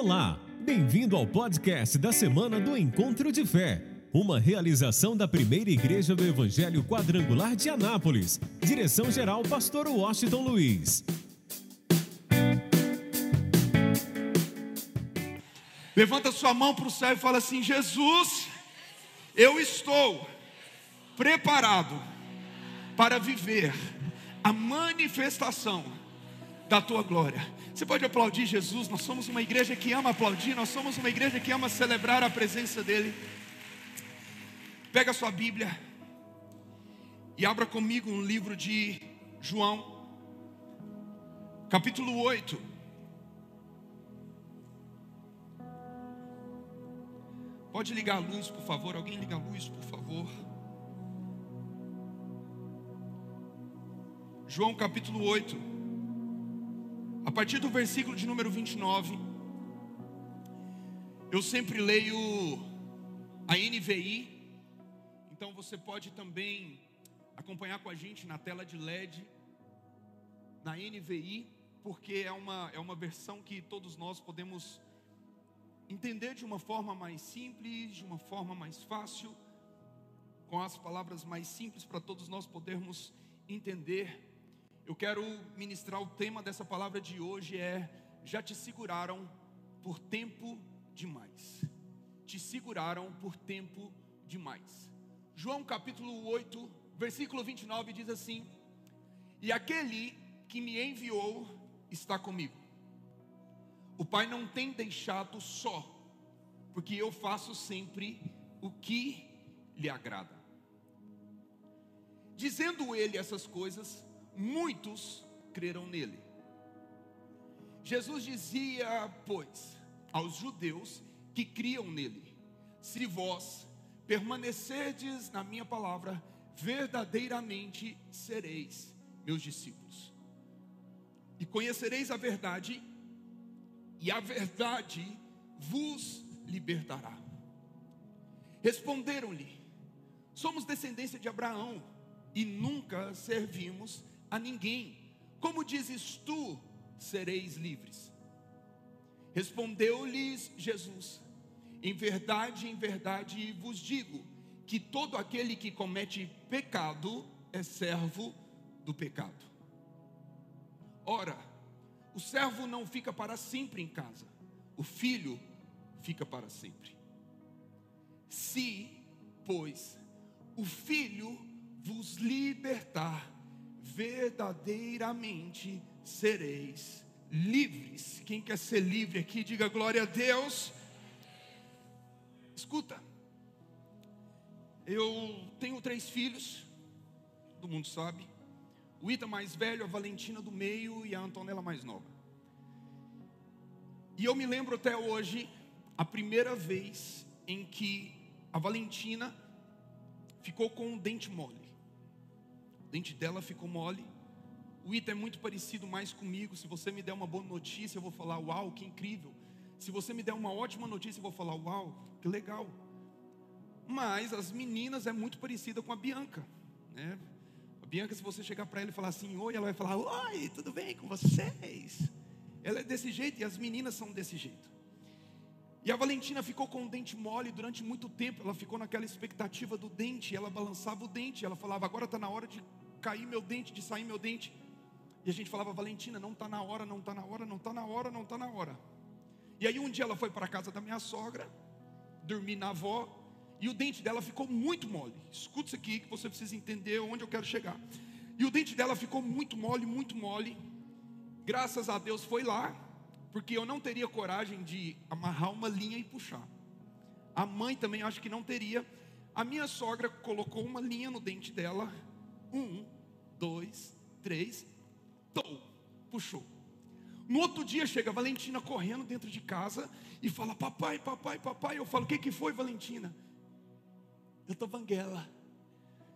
Olá, bem-vindo ao podcast da semana do Encontro de Fé, uma realização da primeira igreja do Evangelho Quadrangular de Anápolis. Direção-geral, Pastor Washington Luiz. Levanta sua mão para o céu e fala assim: Jesus, eu estou preparado para viver a manifestação da tua glória. Você pode aplaudir Jesus? Nós somos uma igreja que ama aplaudir, nós somos uma igreja que ama celebrar a presença dEle. Pega a sua Bíblia e abra comigo um livro de João, capítulo 8. Pode ligar a luz, por favor? Alguém liga a luz, por favor? João capítulo 8, a partir do versículo de número 29, eu sempre leio a NVI, então você pode também acompanhar com a gente na tela de LED, na NVI, porque é uma, é uma versão que todos nós podemos entender de uma forma mais simples, de uma forma mais fácil, com as palavras mais simples para todos nós podermos entender. Eu quero ministrar o tema dessa palavra de hoje é já te seguraram por tempo demais. Te seguraram por tempo demais. João capítulo 8, versículo 29 diz assim: E aquele que me enviou está comigo. O Pai não tem deixado só, porque eu faço sempre o que lhe agrada. Dizendo ele essas coisas, muitos creram nele. Jesus dizia, pois, aos judeus que criam nele: Se vós permanecerdes na minha palavra, verdadeiramente sereis meus discípulos. E conhecereis a verdade, e a verdade vos libertará. Responderam-lhe: Somos descendência de Abraão e nunca servimos a ninguém. Como dizes tu, sereis livres? Respondeu-lhes Jesus: Em verdade, em verdade vos digo que todo aquele que comete pecado é servo do pecado. Ora, o servo não fica para sempre em casa, o filho fica para sempre. Se, pois, o filho vos libertar, verdadeiramente sereis livres. Quem quer ser livre aqui, diga glória a Deus. Escuta, eu tenho três filhos, todo mundo sabe. O Ita mais velho, a Valentina do meio e a Antonella mais nova. E eu me lembro até hoje a primeira vez em que a Valentina ficou com o dente mole. O dente dela ficou mole. O Ita é muito parecido mais comigo. Se você me der uma boa notícia, eu vou falar: Uau, que incrível. Se você me der uma ótima notícia, eu vou falar: Uau, que legal. Mas as meninas é muito parecida com a Bianca, né? A Bianca, se você chegar para ela e falar assim, oi, ela vai falar, oi, tudo bem com vocês? Ela é desse jeito e as meninas são desse jeito. E a Valentina ficou com o dente mole durante muito tempo. Ela ficou naquela expectativa do dente. Ela balançava o dente. Ela falava: Agora está na hora de cair meu dente, de sair meu dente. E a gente falava: Valentina, não está na hora, não está na hora, não está na hora, não está na hora. E aí um dia ela foi para a casa da minha sogra, dormir na avó. E o dente dela ficou muito mole. Escuta isso aqui que você precisa entender onde eu quero chegar. E o dente dela ficou muito mole, muito mole. Graças a Deus foi lá, porque eu não teria coragem de amarrar uma linha e puxar. A mãe também acho que não teria. A minha sogra colocou uma linha no dente dela. Um, dois, três, tou, puxou. No outro dia chega a Valentina correndo dentro de casa e fala: Papai, papai, papai. Eu falo: O que, que foi, Valentina? Eu estou banguela.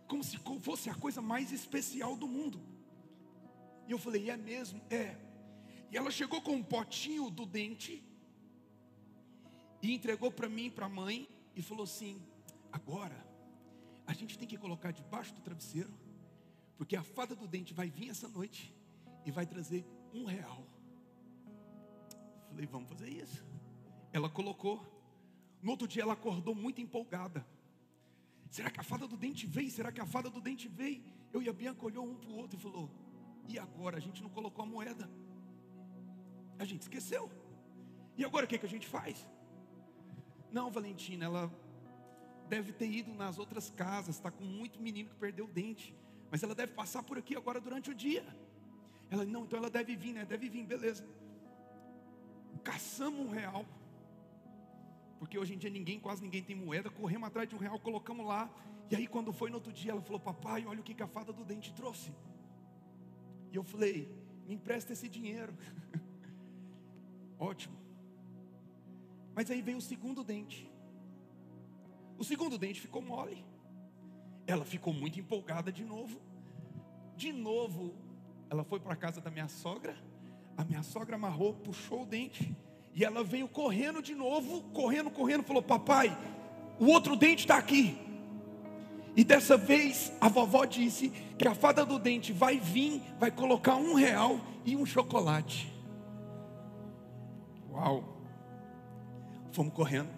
Como se fosse a coisa mais especial do mundo. E eu falei: É mesmo? É. E ela chegou com um potinho do dente e entregou para mim, para a mãe, e falou assim: Agora, a gente tem que colocar debaixo do travesseiro, porque a fada do dente vai vir essa noite e vai trazer um real. Falei: Vamos fazer isso. ela colocou. No outro dia ela acordou muito empolgada. Será que a fada do dente veio? Será que a fada do dente veio? Eu e a Bianca olhou um para o outro e falou: E agora? A gente não colocou a moeda. A gente esqueceu. E agora o que, que a gente faz? Não, Valentina, ela deve ter ido nas outras casas, está com muito menino que perdeu o dente. Mas ela deve passar por aqui agora durante o dia. Ela, não, então ela deve vir, né? Deve vir, beleza. Caçamos um real. Porque hoje em dia ninguém, quase ninguém tem moeda. Corremos atrás de um real, colocamos lá. E aí quando foi no outro dia, ela falou, papai, olha o que a fada do dente trouxe. E eu falei, me empresta esse dinheiro. Ótimo. Mas aí veio o segundo dente. O segundo dente ficou mole. Ela ficou muito empolgada de novo. De novo, ela foi para a casa da minha sogra. A minha sogra amarrou, puxou o dente. E ela veio correndo de novo, correndo, correndo, falou: Papai, o outro dente está aqui. E dessa vez a vovó disse que a fada do dente vai vir, vai colocar um real e um chocolate. Uau! Fomos correndo,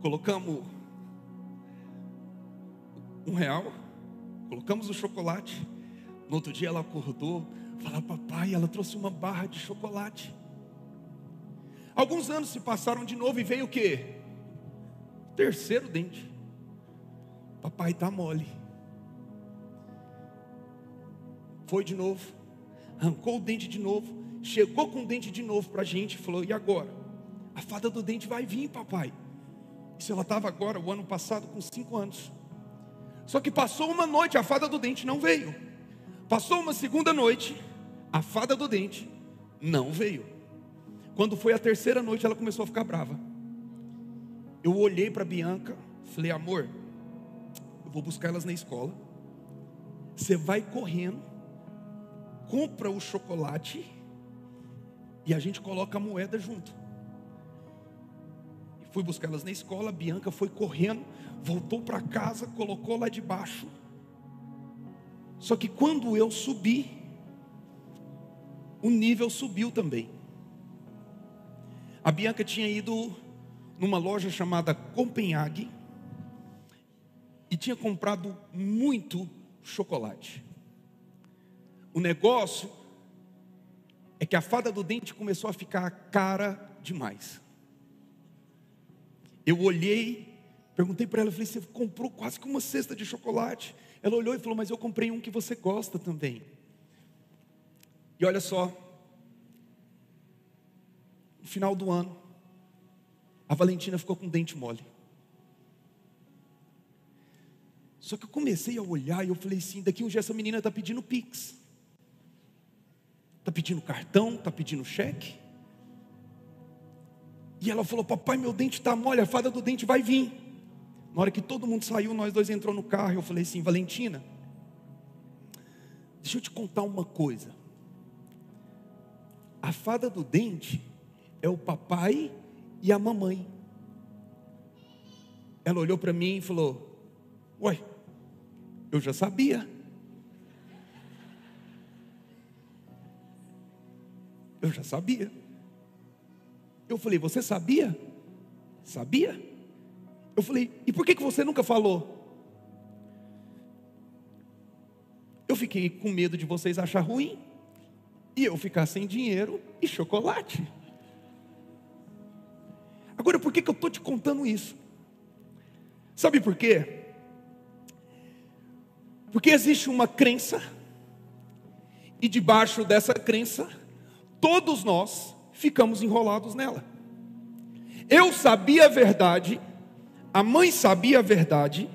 colocamos um real, colocamos o chocolate. No outro dia ela acordou, falou: Papai, ela trouxe uma barra de chocolate. Alguns anos se passaram de novo e veio o que? Terceiro dente. Papai está mole. Foi de novo, arrancou o dente de novo, chegou com o dente de novo para a gente e falou: E agora? A fada do dente vai vir, papai. Isso ela estava agora, o ano passado, com cinco anos. Só que passou uma noite, a fada do dente não veio. Passou uma segunda noite, a fada do dente não veio. Quando foi a terceira noite, ela começou a ficar brava. Eu olhei para Bianca, falei: Amor, eu vou buscar elas na escola. Você vai correndo, compra o chocolate e a gente coloca a moeda junto. E fui buscar elas na escola, a Bianca foi correndo, voltou para casa, colocou lá debaixo. Só que quando eu subi, o nível subiu também. A Bianca tinha ido numa loja chamada Copenhague e tinha comprado muito chocolate. O negócio é que a fada do dente começou a ficar cara demais. Eu olhei, perguntei para ela, falei: "Você comprou quase que uma cesta de chocolate?" Ela olhou e falou: "Mas eu comprei um que você gosta também." E olha só, no final do ano, a Valentina ficou com o dente mole. Só que eu comecei a olhar e eu falei assim: daqui um dia essa menina está pedindo pix, está pedindo cartão, está pedindo cheque. E ela falou: Papai, meu dente está mole, a fada do dente vai vir. Na hora que todo mundo saiu, nós dois entrou no carro. Eu falei assim: Valentina, deixa eu te contar uma coisa. A fada do dente é o papai e a mamãe. Ela olhou para mim e falou: Uai, eu já sabia. Eu já sabia. Eu falei: Você sabia? Sabia? Eu falei: E por que, que você nunca falou? Eu fiquei com medo de vocês achar ruim e eu ficar sem dinheiro e chocolate. Agora, por que, que eu estou te contando isso? Sabe por quê? Porque existe uma crença, e debaixo dessa crença, todos nós ficamos enrolados nela. Eu sabia a verdade, a mãe sabia a verdade,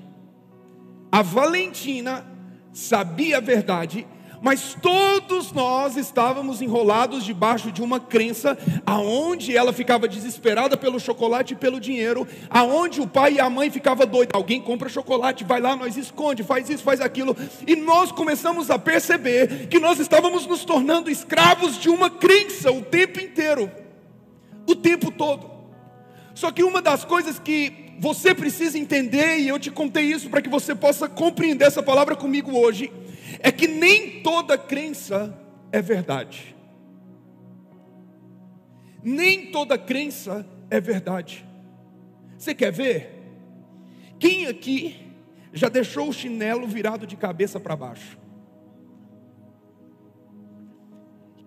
a Valentina sabia a verdade, mas todos nós estávamos enrolados debaixo de uma crença, aonde ela ficava desesperada pelo chocolate e pelo dinheiro, aonde o pai e a mãe ficavam doidos. Alguém compra chocolate, vai lá, nós esconde, faz isso, faz aquilo, e nós começamos a perceber que nós estávamos nos tornando escravos de uma crença o tempo inteiro, o tempo todo. Só que uma das coisas que você precisa entender, e eu te contei isso para que você possa compreender essa palavra comigo hoje, é que nem toda crença é verdade. Nem toda crença é verdade. Você quer ver? Quem aqui já deixou o chinelo virado de cabeça para baixo?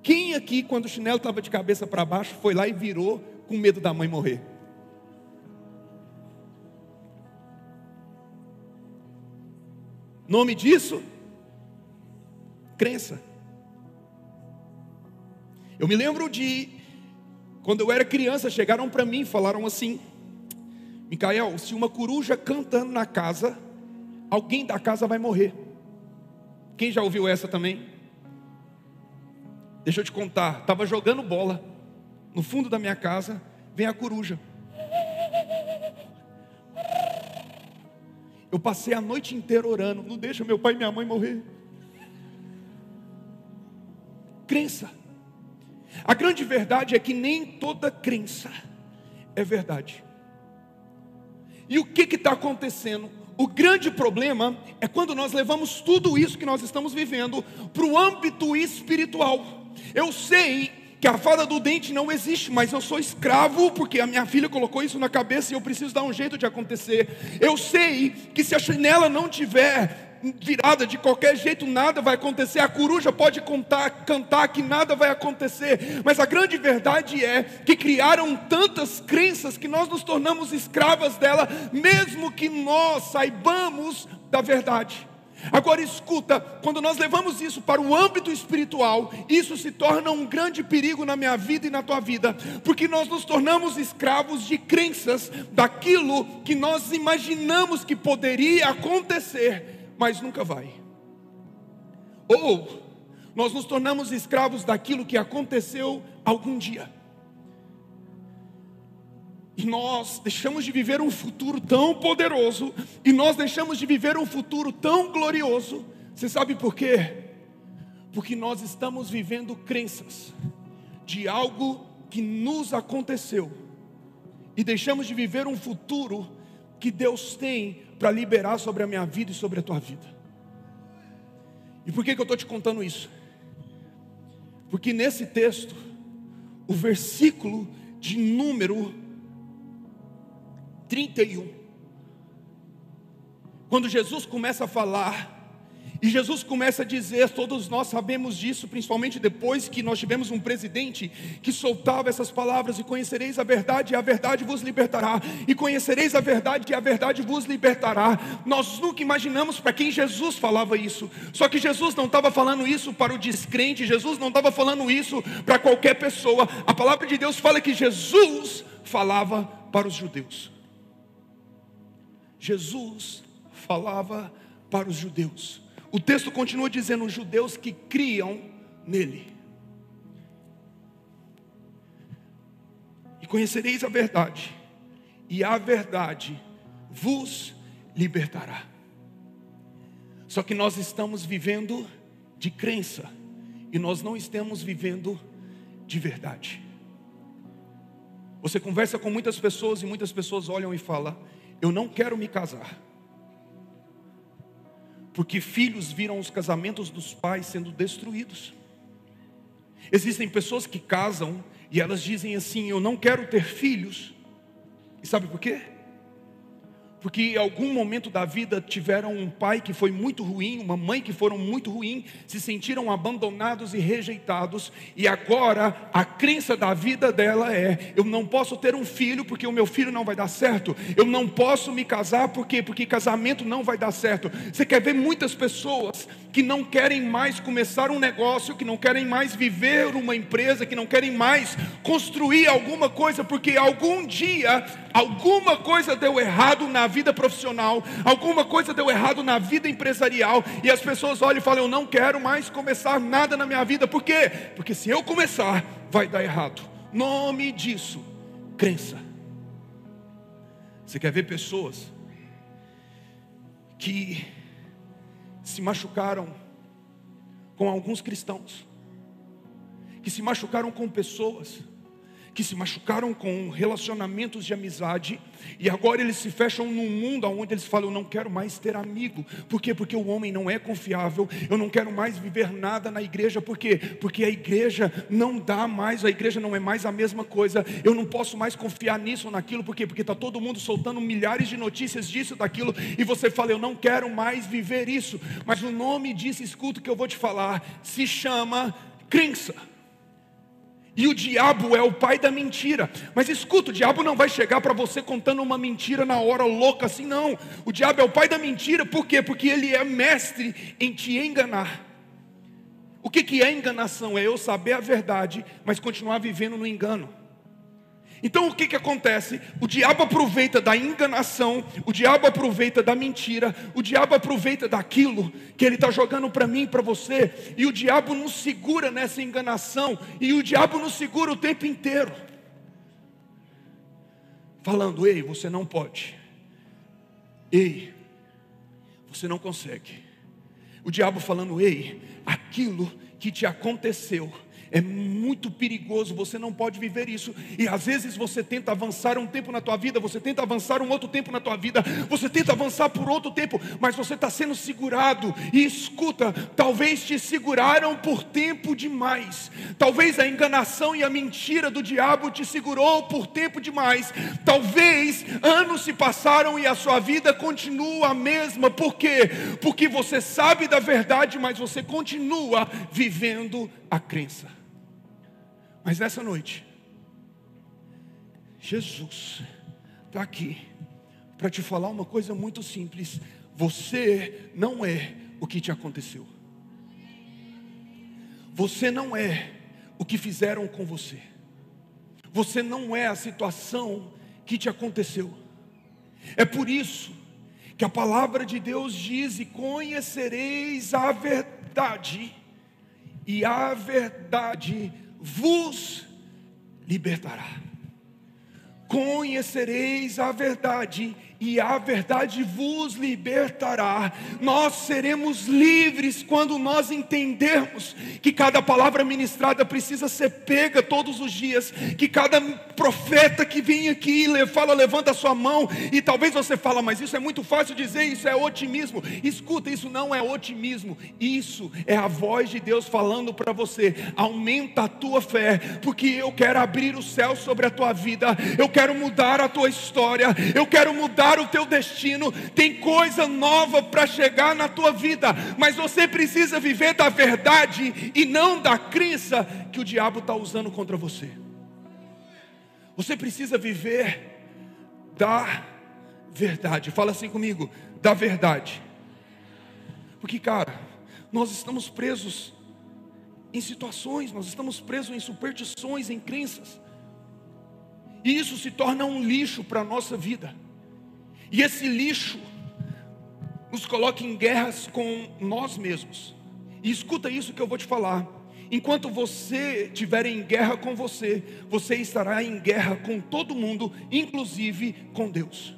Quem aqui, quando o chinelo estava de cabeça para baixo, foi lá e virou com medo da mãe morrer? Nome disso? Crença. Eu me lembro de quando eu era criança, chegaram para mim e falaram assim: Micael, se uma coruja cantando na casa, alguém da casa vai morrer. Quem já ouviu essa também? Deixa eu te contar, estava jogando bola no fundo da minha casa, vem a coruja. Eu passei a noite inteira orando, não deixa meu pai e minha mãe morrer. Crença. A grande verdade é que nem toda crença é verdade. E o que está acontecendo? O grande problema é quando nós levamos tudo isso que nós estamos vivendo para o âmbito espiritual. Eu sei que a fada do dente não existe, mas eu sou escravo porque a minha filha colocou isso na cabeça e eu preciso dar um jeito de acontecer. Eu sei que se a chinela não tiver virada de qualquer jeito, nada vai acontecer. A coruja pode contar, cantar que nada vai acontecer, mas a grande verdade é que criaram tantas crenças que nós nos tornamos escravas dela, mesmo que nós saibamos da verdade. Agora escuta, quando nós levamos isso para o âmbito espiritual, isso se torna um grande perigo na minha vida e na tua vida, porque nós nos tornamos escravos de crenças daquilo que nós imaginamos que poderia acontecer, mas nunca vai. Ou nós nos tornamos escravos daquilo que aconteceu algum dia. E nós deixamos de viver um futuro tão poderoso, e nós deixamos de viver um futuro tão glorioso. Você sabe por quê? Porque nós estamos vivendo crenças de algo que nos aconteceu, e deixamos de viver um futuro que Deus tem para liberar sobre a minha vida e sobre a tua vida. E por que, que eu estou te contando isso? Porque nesse texto, o versículo de número 31. Quando Jesus começa a falar, e Jesus começa a dizer, todos nós sabemos disso, principalmente depois que nós tivemos um presidente que soltava essas palavras: e conhecereis a verdade, e a verdade vos libertará, e conhecereis a verdade, e a verdade vos libertará. Nós nunca imaginamos para quem Jesus falava isso, só que Jesus não estava falando isso para o descrente, Jesus não estava falando isso para qualquer pessoa. A palavra de Deus fala que Jesus falava para os judeus. Jesus falava para os judeus. O texto continua dizendo: os judeus que criam nele. E conhecereis a verdade, e a verdade vos libertará. Só que nós estamos vivendo de crença, e nós não estamos vivendo de verdade. Você conversa com muitas pessoas e muitas pessoas olham e falam: eu não quero me casar. Porque filhos viram os casamentos dos pais sendo destruídos. Existem pessoas que casam e elas dizem assim: Eu não quero ter filhos. E sabe por quê? Porque em algum momento da vida tiveram um pai que foi muito ruim, uma mãe que foram muito ruim, se sentiram abandonados e rejeitados, e agora a crença da vida dela é: eu não posso ter um filho porque o meu filho não vai dar certo, eu não posso me casar porque porque casamento não vai dar certo. Você quer ver muitas pessoas que não querem mais começar um negócio, que não querem mais viver uma empresa, que não querem mais construir alguma coisa porque algum dia alguma coisa deu errado na vida profissional, alguma coisa deu errado na vida empresarial, e as pessoas olham e falam: Eu não quero mais começar nada na minha vida, por quê? Porque se eu começar, vai dar errado. Nome disso, crença. Você quer ver pessoas que se machucaram com alguns cristãos, que se machucaram com pessoas que se machucaram com relacionamentos de amizade e agora eles se fecham num mundo onde eles falam: Eu não quero mais ter amigo. Por quê? Porque o homem não é confiável. Eu não quero mais viver nada na igreja. Por quê? Porque a igreja não dá mais, a igreja não é mais a mesma coisa. Eu não posso mais confiar nisso ou naquilo. Por quê? Porque está todo mundo soltando milhares de notícias disso, daquilo. E você fala: Eu não quero mais viver isso. Mas o nome disso, escuta o que eu vou te falar, se chama crença. E o diabo é o pai da mentira. Mas escuta, o diabo não vai chegar para você contando uma mentira na hora louca assim, não. O diabo é o pai da mentira, por quê? Porque ele é mestre em te enganar. O que, que é enganação? É eu saber a verdade, mas continuar vivendo no engano. Então o que, que acontece? O diabo aproveita da enganação, o diabo aproveita da mentira, o diabo aproveita daquilo que ele está jogando para mim e para você, e o diabo nos segura nessa enganação, e o diabo nos segura o tempo inteiro, falando: ei, você não pode, ei, você não consegue. O diabo falando: ei, aquilo que te aconteceu é muito perigoso, você não pode viver isso. E às vezes você tenta avançar um tempo na tua vida, você tenta avançar um outro tempo na tua vida, você tenta avançar por outro tempo, mas você está sendo segurado. E escuta, talvez te seguraram por tempo demais. Talvez a enganação e a mentira do diabo te segurou por tempo demais. Talvez anos se passaram e a sua vida continua a mesma. Por quê? Porque você sabe da verdade, mas você continua vivendo a crença. Mas nessa noite, Jesus está aqui para te falar uma coisa muito simples: você não é o que te aconteceu, você não é o que fizeram com você, você não é a situação que te aconteceu. É por isso que a palavra de Deus diz: e conhecereis a verdade, e a verdade vos libertará. Conhecereis a verdade e a verdade vos libertará. Nós seremos livres quando nós entendermos que cada palavra ministrada precisa ser pega todos os dias, que cada profeta que vem aqui fala, levanta a sua mão, e talvez você fala, mas isso é muito fácil dizer, isso é otimismo. Escuta, isso não é otimismo, isso é a voz de Deus falando para você. Aumenta a tua fé, porque eu quero abrir o céu sobre a tua vida, eu quero mudar a tua história, eu quero mudar mudar o teu destino, tem coisa nova para chegar na tua vida, mas você precisa viver da verdade e não da crença que o diabo está usando contra você. Você precisa viver da verdade. Fala assim comigo, da verdade. Porque, cara, nós estamos presos em situações, nós estamos presos em superstições, em crenças. E isso se torna um lixo para a nossa vida. E esse lixo nos coloca em guerras com nós mesmos. E escuta isso que eu vou te falar. Enquanto você estiver em guerra com você, você estará em guerra com todo mundo, inclusive com Deus.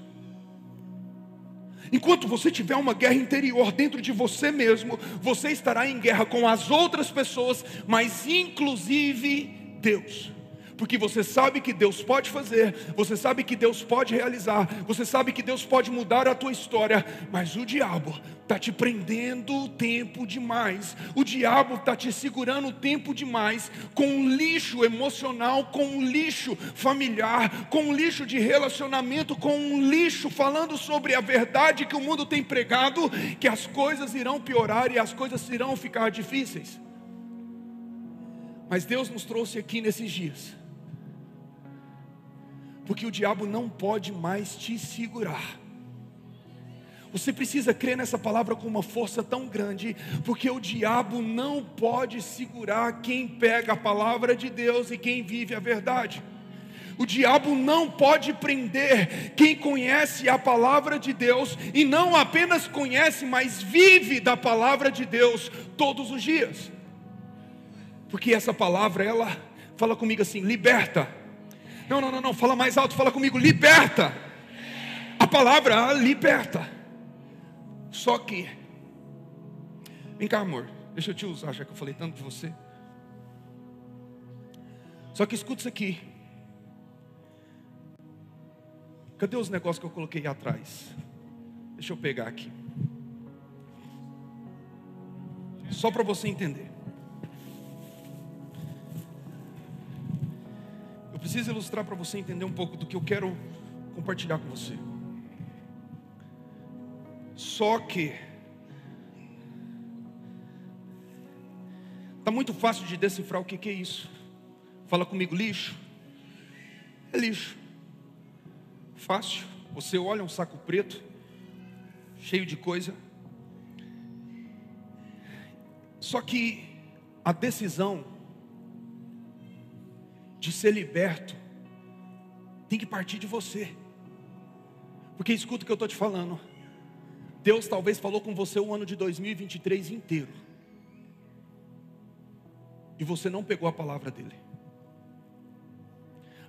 Enquanto você tiver uma guerra interior dentro de você mesmo, você estará em guerra com as outras pessoas, mas inclusive Deus porque você sabe que Deus pode fazer, você sabe que Deus pode realizar, você sabe que Deus pode mudar a tua história, mas o diabo está te prendendo o tempo demais, o diabo está te segurando o tempo demais, com um lixo emocional, com um lixo familiar, com um lixo de relacionamento, com um lixo falando sobre a verdade que o mundo tem pregado, que as coisas irão piorar e as coisas irão ficar difíceis. Mas Deus nos trouxe aqui nesses dias porque o diabo não pode mais te segurar. Você precisa crer nessa palavra com uma força tão grande, porque o diabo não pode segurar quem pega a palavra de Deus e quem vive a verdade. O diabo não pode prender quem conhece a palavra de Deus e não apenas conhece, mas vive da palavra de Deus todos os dias. Porque essa palavra, ela fala comigo assim: liberta não, não, não, não, fala mais alto, fala comigo, liberta. A palavra liberta. Só que, vem cá, amor, deixa eu te usar, já que eu falei tanto de você. Só que escuta isso aqui. Cadê os negócios que eu coloquei atrás? Deixa eu pegar aqui. Só para você entender. Preciso ilustrar para você entender um pouco do que eu quero compartilhar com você. Só que Está muito fácil de decifrar o que, que é isso. Fala comigo, lixo. É lixo. Fácil. Você olha um saco preto, cheio de coisa. Só que a decisão de ser liberto tem que partir de você. Porque escuta o que eu estou te falando. Deus talvez falou com você o ano de 2023 inteiro e você não pegou a palavra dele.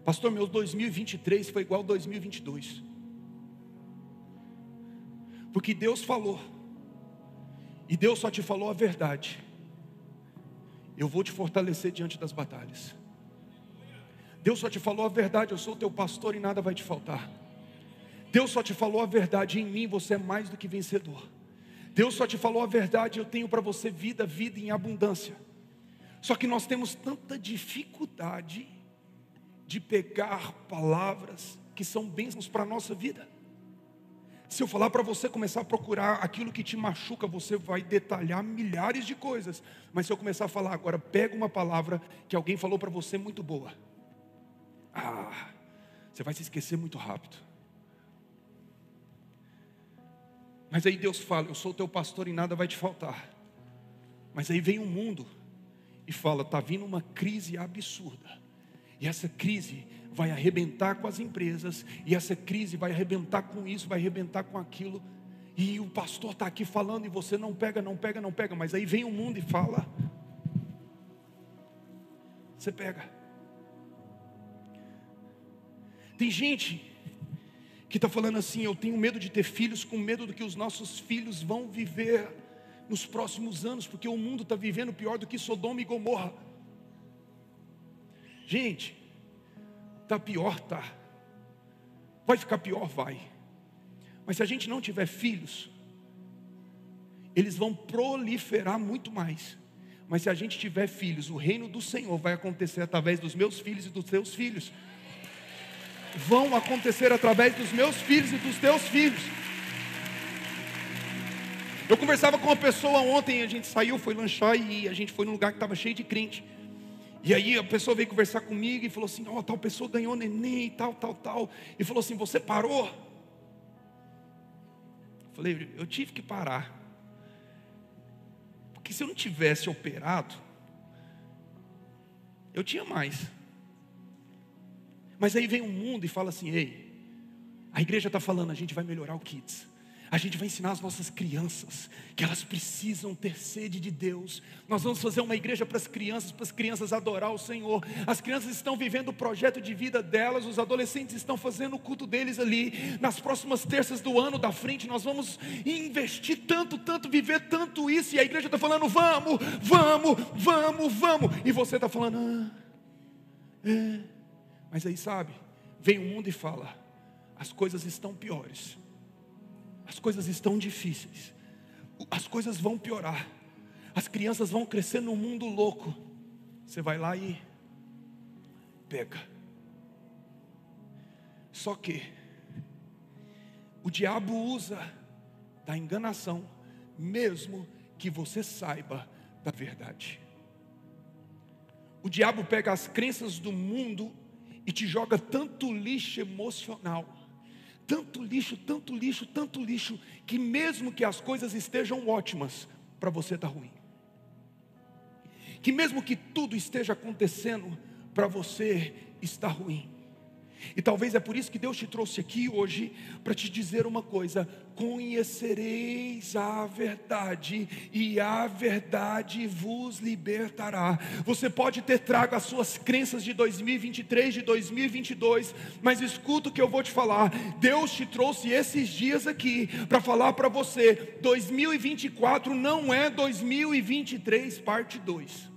Pastor, meu 2023 foi igual ao 2022. Porque Deus falou, e Deus só te falou a verdade. Eu vou te fortalecer diante das batalhas. Deus só te falou a verdade, eu sou teu pastor e nada vai te faltar. Deus só te falou a verdade, em mim você é mais do que vencedor. Deus só te falou a verdade, eu tenho para você vida, vida em abundância. Só que nós temos tanta dificuldade de pegar palavras que são bênçãos para a nossa vida. Se eu falar para você começar a procurar aquilo que te machuca, você vai detalhar milhares de coisas. Mas se eu começar a falar agora, pega uma palavra que alguém falou para você muito boa. Ah, você vai se esquecer muito rápido. Mas aí Deus fala: Eu sou teu pastor e nada vai te faltar. Mas aí vem o um mundo e fala: está vindo uma crise absurda, e essa crise vai arrebentar com as empresas, e essa crise vai arrebentar com isso, vai arrebentar com aquilo, e o pastor está aqui falando, e você não pega, não pega, não pega, mas aí vem o mundo e fala: você pega. Tem gente que está falando assim: eu tenho medo de ter filhos, com medo do que os nossos filhos vão viver nos próximos anos, porque o mundo está vivendo pior do que Sodoma e Gomorra. Gente, tá pior, tá. Vai ficar pior, vai. Mas se a gente não tiver filhos, eles vão proliferar muito mais. Mas se a gente tiver filhos, o reino do Senhor vai acontecer através dos meus filhos e dos teus filhos. Vão acontecer através dos meus filhos e dos teus filhos. Eu conversava com uma pessoa ontem, a gente saiu, foi lanchar e a gente foi num lugar que estava cheio de crente. E aí a pessoa veio conversar comigo e falou assim: Ó, oh, tal pessoa ganhou neném tal, tal, tal. E falou assim: Você parou? Eu falei: Eu tive que parar. Porque se eu não tivesse operado, eu tinha mais. Mas aí vem o um mundo e fala assim: Ei, a igreja está falando, a gente vai melhorar o kids. A gente vai ensinar as nossas crianças que elas precisam ter sede de Deus. Nós vamos fazer uma igreja para as crianças, para as crianças adorar o Senhor. As crianças estão vivendo o projeto de vida delas, os adolescentes estão fazendo o culto deles ali. Nas próximas terças do ano da frente, nós vamos investir tanto, tanto, viver tanto isso. E a igreja está falando: vamos, vamos, vamos, vamos. E você está falando: ah, é. Mas aí sabe, vem o mundo e fala: as coisas estão piores as coisas estão difíceis, as coisas vão piorar, as crianças vão crescer num mundo louco. Você vai lá e pega. Só que o diabo usa da enganação, mesmo que você saiba da verdade. O diabo pega as crenças do mundo e te joga tanto lixo emocional tanto lixo, tanto lixo, tanto lixo, que mesmo que as coisas estejam ótimas, para você está ruim. Que mesmo que tudo esteja acontecendo, para você está ruim. E talvez é por isso que Deus te trouxe aqui hoje para te dizer uma coisa: conhecereis a verdade, e a verdade vos libertará. Você pode ter trago as suas crenças de 2023, de 2022, mas escuta o que eu vou te falar. Deus te trouxe esses dias aqui para falar para você: 2024 não é 2023, parte 2.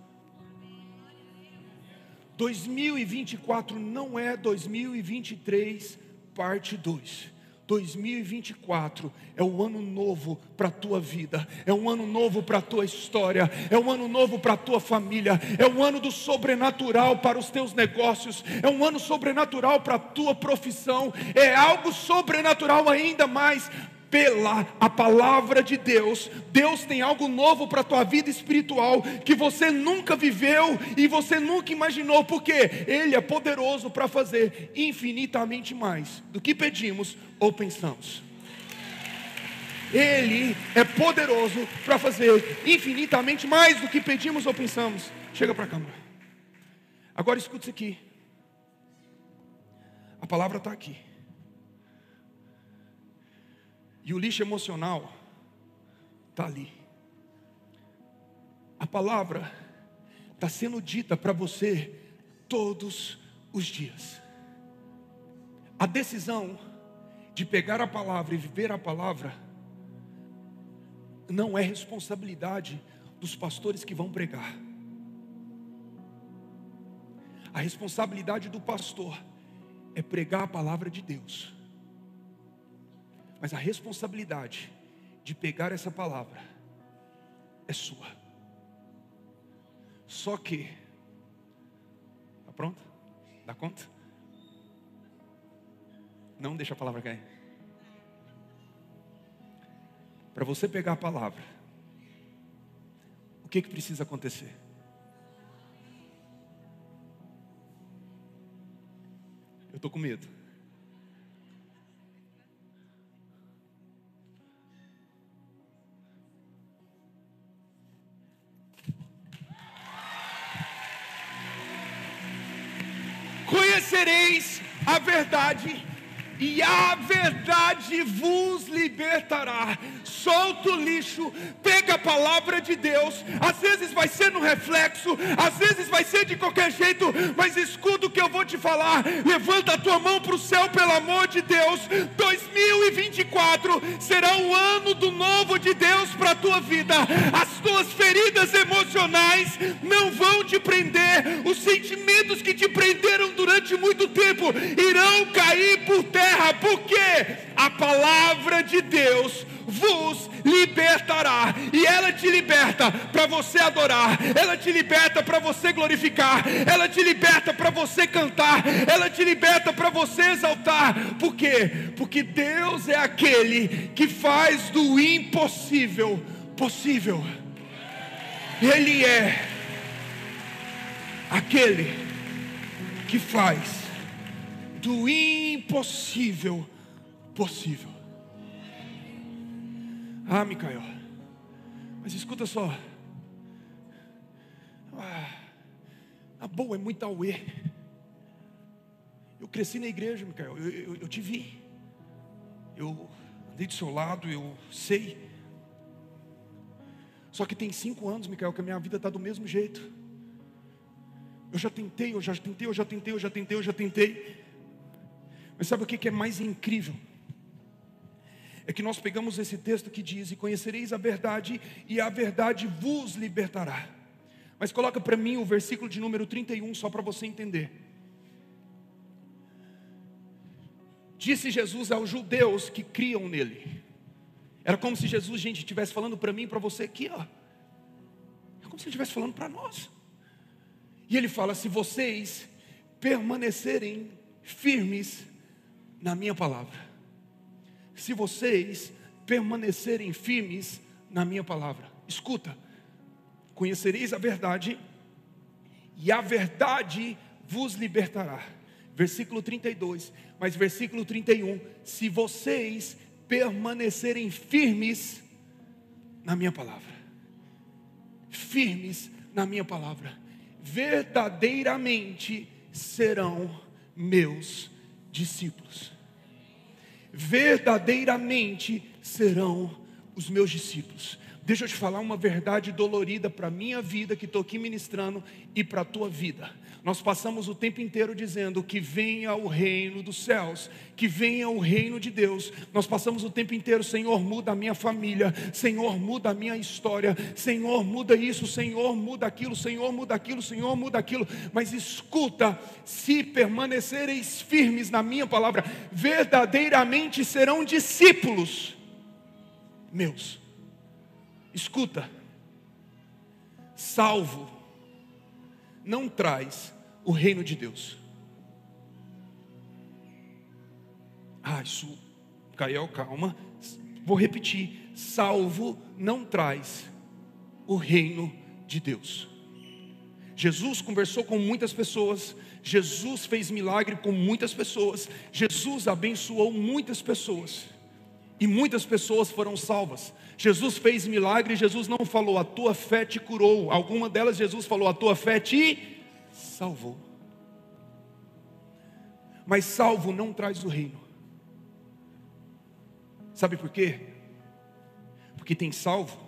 2024 não é 2023, parte 2. 2024 é o ano novo para a tua vida, é um ano novo para a tua história, é um ano novo para a tua família, é um ano do sobrenatural para os teus negócios, é um ano sobrenatural para a tua profissão, é algo sobrenatural ainda mais pela a palavra de Deus. Deus tem algo novo para a tua vida espiritual que você nunca viveu e você nunca imaginou, porque Ele é poderoso para fazer infinitamente mais do que pedimos ou pensamos. Ele é poderoso para fazer infinitamente mais do que pedimos ou pensamos. Chega para cá, Agora escute isso aqui. A palavra está aqui. E o lixo emocional está ali. A palavra está sendo dita para você todos os dias. A decisão de pegar a palavra e viver a palavra não é responsabilidade dos pastores que vão pregar. A responsabilidade do pastor é pregar a palavra de Deus. Mas a responsabilidade de pegar essa palavra é sua. Só que, está pronto? Dá conta? Não deixa a palavra cair. Para você pegar a palavra, o que, que precisa acontecer? Eu estou com medo. Conhecereis a verdade e a verdade vos libertará. Solta o lixo, pega a palavra de Deus. Às vezes vai ser no reflexo, às vezes vai ser de qualquer jeito, mas escuta o que eu vou te falar. Levanta a tua mão para o céu, pelo amor de Deus. 2024 será o ano do novo de Deus para a tua vida. As tuas feridas emocionais não vão te prender, os sentimentos que te prenderam durante muito tempo irão cair por terra terra, porque a palavra de Deus vos libertará, e ela te liberta para você adorar, ela te liberta para você glorificar, ela te liberta para você cantar, ela te liberta para você exaltar, por quê? Porque Deus é aquele que faz do impossível possível, Ele é aquele que faz do impossível possível. Ah, Micael, mas escuta só. Ah, a boa é muito auê. Eu cresci na igreja, Micael, eu, eu, eu te vi. Eu andei do seu lado, eu sei. Só que tem cinco anos, Micael, que a minha vida está do mesmo jeito. Eu já tentei, eu já tentei, eu já tentei, eu já tentei, eu já tentei. Mas sabe o que é mais incrível? É que nós pegamos esse texto que diz: E conhecereis a verdade, e a verdade vos libertará. Mas coloca para mim o versículo de número 31, só para você entender. Disse Jesus aos judeus que criam nele. Era como se Jesus, gente, estivesse falando para mim e para você aqui, ó. É como se ele estivesse falando para nós. E ele fala: se vocês permanecerem firmes na minha palavra. Se vocês permanecerem firmes na minha palavra, escuta, conhecereis a verdade, e a verdade vos libertará. Versículo 32, mas versículo 31, se vocês permanecerem firmes na minha palavra, firmes na minha palavra, verdadeiramente serão meus discípulos. Verdadeiramente serão os meus discípulos. Deixa eu te falar uma verdade dolorida para a minha vida que estou aqui ministrando e para a tua vida. Nós passamos o tempo inteiro dizendo que venha o reino dos céus, que venha o reino de Deus. Nós passamos o tempo inteiro, Senhor, muda a minha família, Senhor, muda a minha história, Senhor, muda isso, Senhor, muda aquilo, Senhor, muda aquilo, Senhor, muda aquilo. Mas escuta, se permanecereis firmes na minha palavra, verdadeiramente serão discípulos meus. Escuta, salvo não traz o reino de Deus. Ah, isso, Cael, calma. Vou repetir: salvo não traz o reino de Deus. Jesus conversou com muitas pessoas, Jesus fez milagre com muitas pessoas, Jesus abençoou muitas pessoas, e muitas pessoas foram salvas. Jesus fez milagre, Jesus não falou, a tua fé te curou. Alguma delas, Jesus falou, a tua fé te salvou. Mas salvo não traz o reino. Sabe por quê? Porque tem salvo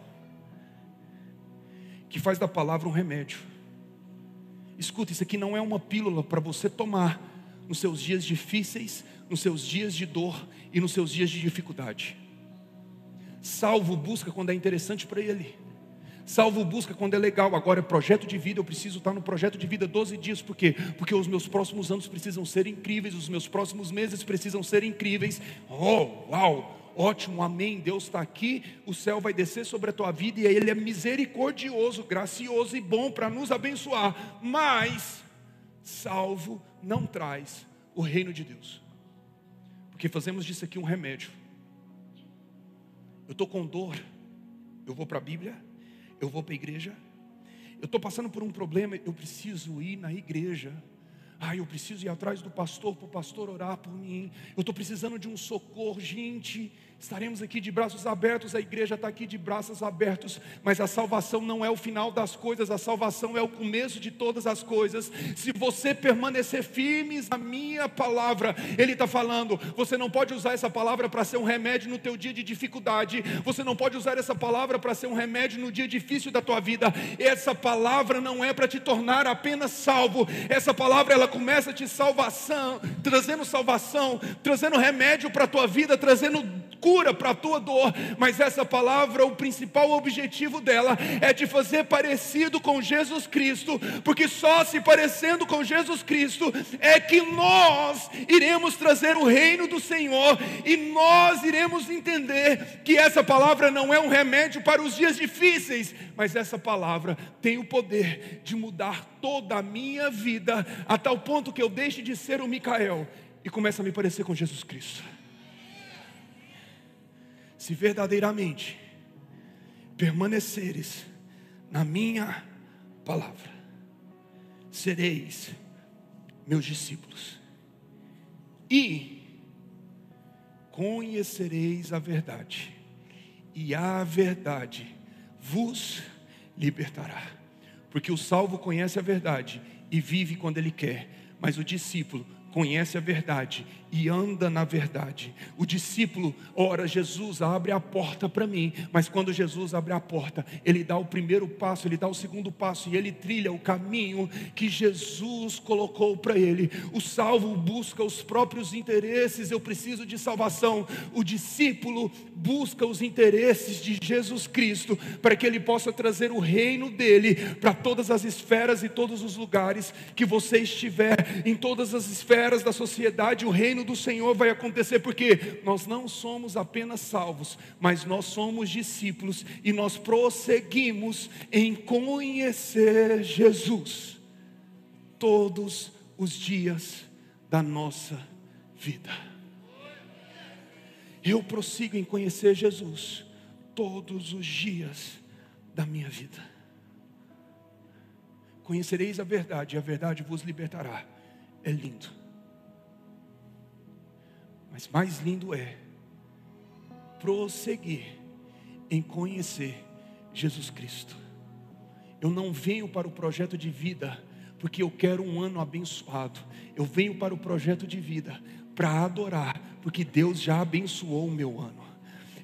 que faz da palavra um remédio. Escuta, isso aqui não é uma pílula para você tomar nos seus dias difíceis, nos seus dias de dor e nos seus dias de dificuldade. Salvo busca quando é interessante para ele. Salvo busca quando é legal. Agora é projeto de vida, eu preciso estar no projeto de vida 12 dias. Por quê? Porque os meus próximos anos precisam ser incríveis, os meus próximos meses precisam ser incríveis. Oh, uau! Ótimo, amém. Deus está aqui, o céu vai descer sobre a tua vida e Ele é misericordioso, gracioso e bom para nos abençoar. Mas, salvo não traz o reino de Deus, porque fazemos disso aqui um remédio eu estou com dor, eu vou para a Bíblia, eu vou para a igreja, eu estou passando por um problema, eu preciso ir na igreja. Ah, eu preciso ir atrás do pastor para o pastor orar por mim. Eu estou precisando de um socorro, gente. Estaremos aqui de braços abertos, a igreja está aqui de braços abertos, mas a salvação não é o final das coisas, a salvação é o começo de todas as coisas. Se você permanecer firmes na minha palavra, Ele está falando, você não pode usar essa palavra para ser um remédio no teu dia de dificuldade, você não pode usar essa palavra para ser um remédio no dia difícil da tua vida. Essa palavra não é para te tornar apenas salvo, essa palavra ela começa te salvação, trazendo salvação, trazendo remédio para a tua vida, trazendo cura para a tua dor, mas essa palavra, o principal objetivo dela é te fazer parecido com Jesus Cristo, porque só se parecendo com Jesus Cristo é que nós iremos trazer o reino do Senhor e nós iremos entender que essa palavra não é um remédio para os dias difíceis, mas essa palavra tem o poder de mudar toda a minha vida a tal ponto que eu deixe de ser o Micael e comece a me parecer com Jesus Cristo se verdadeiramente permaneceres na minha palavra, sereis meus discípulos e conhecereis a verdade, e a verdade vos libertará. Porque o salvo conhece a verdade e vive quando ele quer, mas o discípulo conhece a verdade e anda na verdade. O discípulo, ora, Jesus abre a porta para mim, mas quando Jesus abre a porta, ele dá o primeiro passo, ele dá o segundo passo e ele trilha o caminho que Jesus colocou para ele. O salvo busca os próprios interesses, eu preciso de salvação. O discípulo busca os interesses de Jesus Cristo para que ele possa trazer o reino dele para todas as esferas e todos os lugares que você estiver, em todas as esferas da sociedade, o reino do Senhor vai acontecer, porque nós não somos apenas salvos, mas nós somos discípulos e nós prosseguimos em conhecer Jesus todos os dias da nossa vida. Eu prossigo em conhecer Jesus todos os dias da minha vida. Conhecereis a verdade, e a verdade vos libertará. É lindo. Mas mais lindo é prosseguir em conhecer Jesus Cristo. Eu não venho para o projeto de vida porque eu quero um ano abençoado. Eu venho para o projeto de vida para adorar, porque Deus já abençoou o meu ano.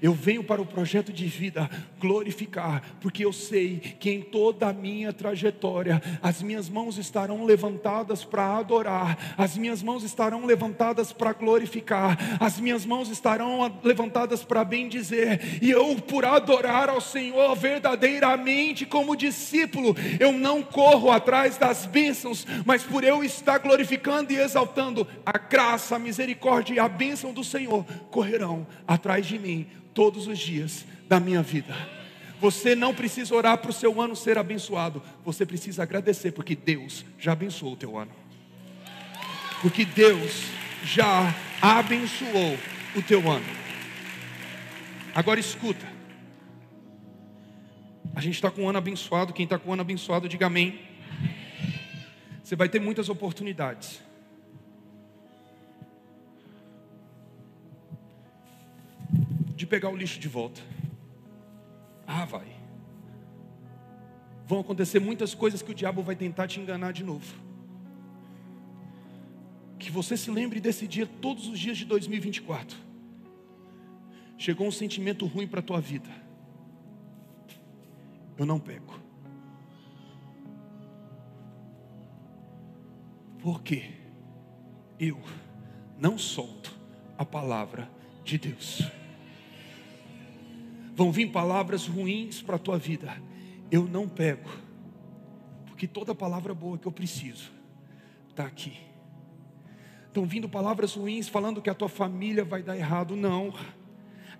Eu venho para o projeto de vida glorificar, porque eu sei que em toda a minha trajetória, as minhas mãos estarão levantadas para adorar, as minhas mãos estarão levantadas para glorificar, as minhas mãos estarão levantadas para bendizer, e eu, por adorar ao Senhor verdadeiramente como discípulo, eu não corro atrás das bênçãos, mas por eu estar glorificando e exaltando a graça, a misericórdia e a bênção do Senhor, correrão atrás de mim todos os dias da minha vida. Você não precisa orar para o seu ano ser abençoado, você precisa agradecer, porque Deus já abençoou o teu ano. Porque Deus já abençoou o teu ano. Agora escuta. A gente está com um ano abençoado. Quem está com um ano abençoado, diga amém. Você vai ter muitas oportunidades. De pegar o lixo de volta. Ah, vai. Vão acontecer muitas coisas que o diabo vai tentar te enganar de novo. Que você se lembre desse dia todos os dias de 2024. Chegou um sentimento ruim para a tua vida. Eu não pego. Porque eu não solto a palavra de Deus. Vão vir palavras ruins para a tua vida. Eu não pego. Porque toda palavra boa que eu preciso está aqui. Estão vindo palavras ruins falando que a tua família vai dar errado. Não.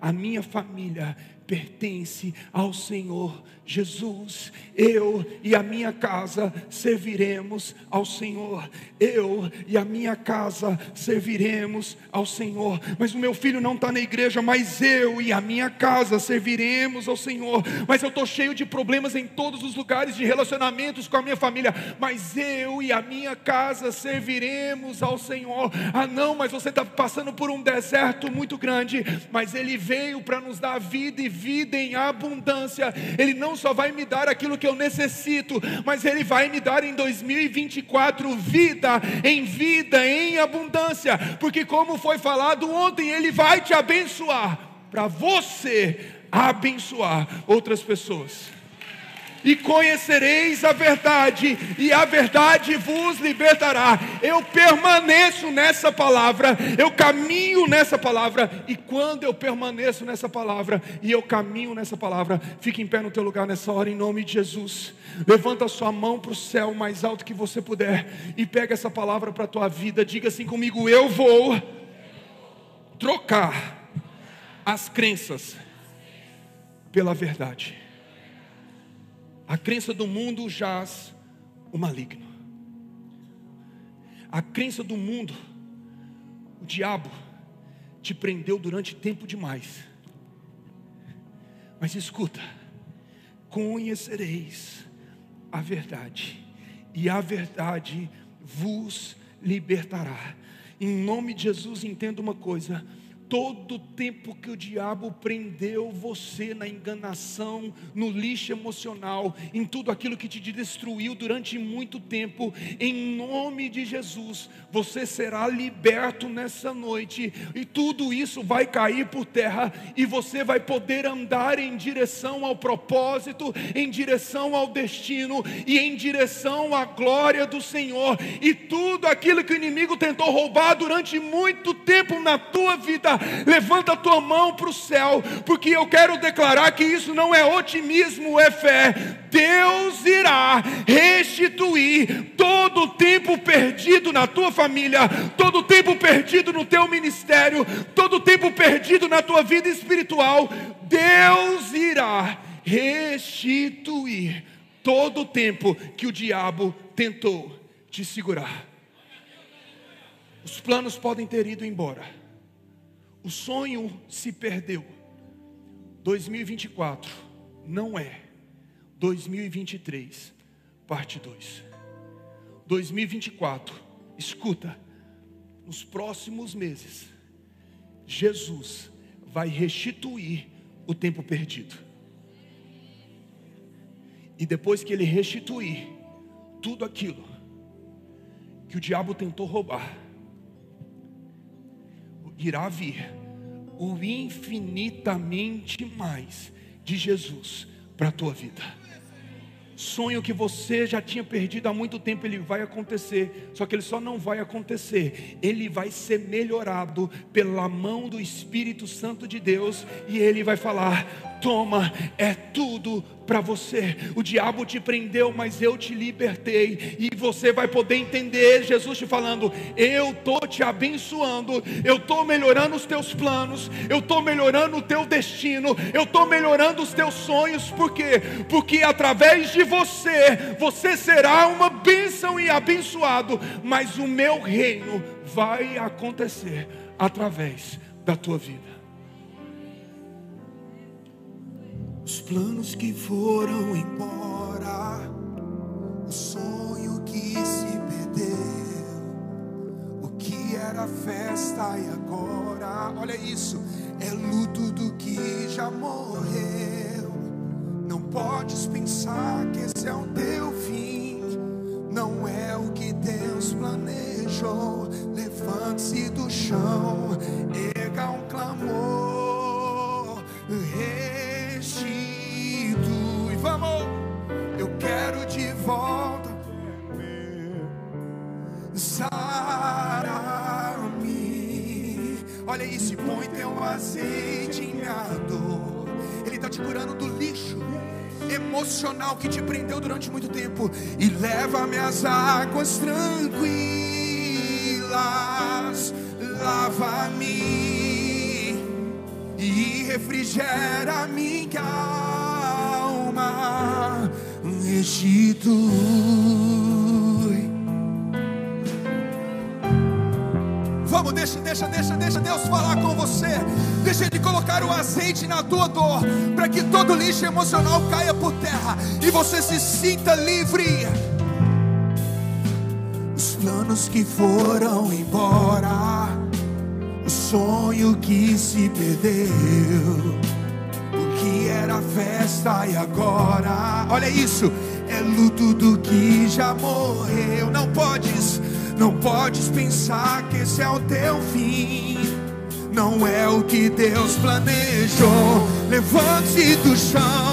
A minha família pertence ao Senhor Jesus. Eu e a minha casa serviremos ao Senhor. Eu e a minha casa serviremos ao Senhor. Mas o meu filho não está na igreja, mas eu e a minha casa serviremos ao Senhor. Mas eu estou cheio de problemas em todos os lugares de relacionamentos com a minha família. Mas eu e a minha casa serviremos ao Senhor. Ah, não, mas você está passando por um deserto muito grande. Mas Ele veio para nos dar vida e vida em abundância. Ele não só vai me dar aquilo que eu necessito, mas Ele vai me dar em 2024 vida, em vida, em abundância, porque, como foi falado ontem, Ele vai te abençoar, para você abençoar outras pessoas e conhecereis a verdade, e a verdade vos libertará. Eu permaneço nessa palavra, eu caminho nessa palavra, e quando eu permaneço nessa palavra, e eu caminho nessa palavra, fique em pé no teu lugar nessa hora, em nome de Jesus. Levanta a sua mão para o céu mais alto que você puder, e pega essa palavra para a tua vida, diga assim comigo: Eu vou trocar as crenças pela verdade. A crença do mundo jaz o maligno. A crença do mundo, o diabo, te prendeu durante tempo demais. Mas escuta, conhecereis a verdade, e a verdade vos libertará. Em nome de Jesus, entenda uma coisa: todo o tempo que o diabo prendeu você na enganação, no lixo emocional, em tudo aquilo que te destruiu durante muito tempo, em nome de Jesus, você será liberto nessa noite, e tudo isso vai cair por terra, e você vai poder andar em direção ao propósito, em direção ao destino, e em direção à glória do Senhor, e tudo aquilo que o inimigo tentou roubar durante muito tempo na tua vida, levanta a tua mão para o céu, porque eu quero declarar que isso não é otimismo, é fé. Deus irá restituir todo o tempo perdido na tua família, todo o tempo perdido no teu ministério, todo o tempo perdido na tua vida espiritual. Deus irá restituir todo o tempo que o diabo tentou te segurar. Os planos podem ter ido embora o sonho se perdeu. 2024 não é 2023, parte 2. 2024, escuta, nos próximos meses, Jesus vai restituir o tempo perdido. E depois que ele restituir tudo aquilo que o diabo tentou roubar, irá vir o infinitamente mais de Jesus para a tua vida. Sonho que você já tinha perdido há muito tempo, ele vai acontecer. Só que ele só não vai acontecer, ele vai ser melhorado pela mão do Espírito Santo de Deus, e ele vai falar: toma, é tudo para você. O diabo te prendeu, mas eu te libertei. E você vai poder entender Jesus te falando: Eu estou te abençoando, eu estou melhorando os teus planos, eu estou melhorando o teu destino, eu estou melhorando os teus sonhos. Por quê? Porque através de você, você será uma bênção e abençoado, mas o meu reino vai acontecer através da tua vida. Os planos que foram embora, o sonho que se perdeu, o que era festa e agora, olha isso, é luto do que já morreu. Não podes pensar que esse é o teu fim, não é o que Deus planejou. Levante-se do chão, erga um clamor. Restitui, Olha isso, põe teu azeite em minha dor. Ele está te curando do lixo emocional que te prendeu durante muito tempo. E leva-me águas tranquilas. Lava-me e refrigera minha alma. Restitui. Deixa, deixa, deixa, deixa Deus falar com você. Deixa Ele colocar o azeite na tua dor, para que todo lixo emocional caia por terra e você se sinta livre. Os planos que foram embora, o sonho que se perdeu, o que era festa e agora, olha isso, é luto do que já morreu. Não podes, não podes pensar que esse é o teu fim. Não é o que Deus planejou. Levante-se do chão